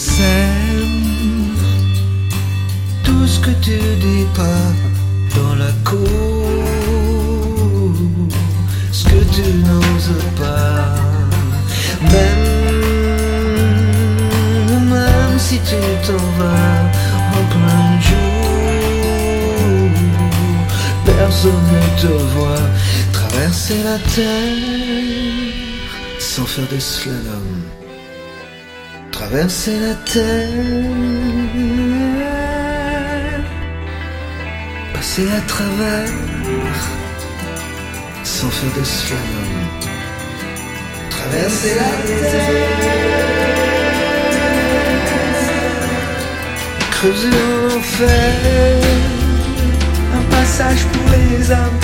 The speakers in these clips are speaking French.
sème tout ce que tu dis pas dans la cour, ce que tu n'oses pas, même, même si tu t'en vas en plein jour, personne ne te voit traverser la terre sans faire de slalom. Traverser la terre, passer à travers sans faire de slalom. Traverser la terre, creuser l'enfer, un passage pour les âmes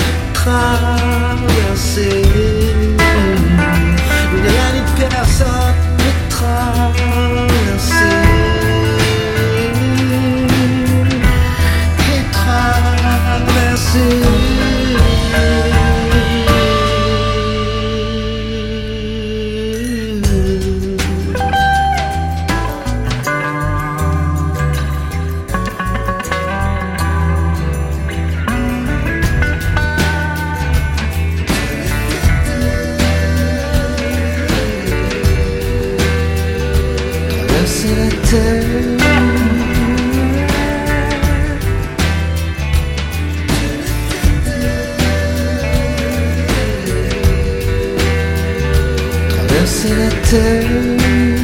till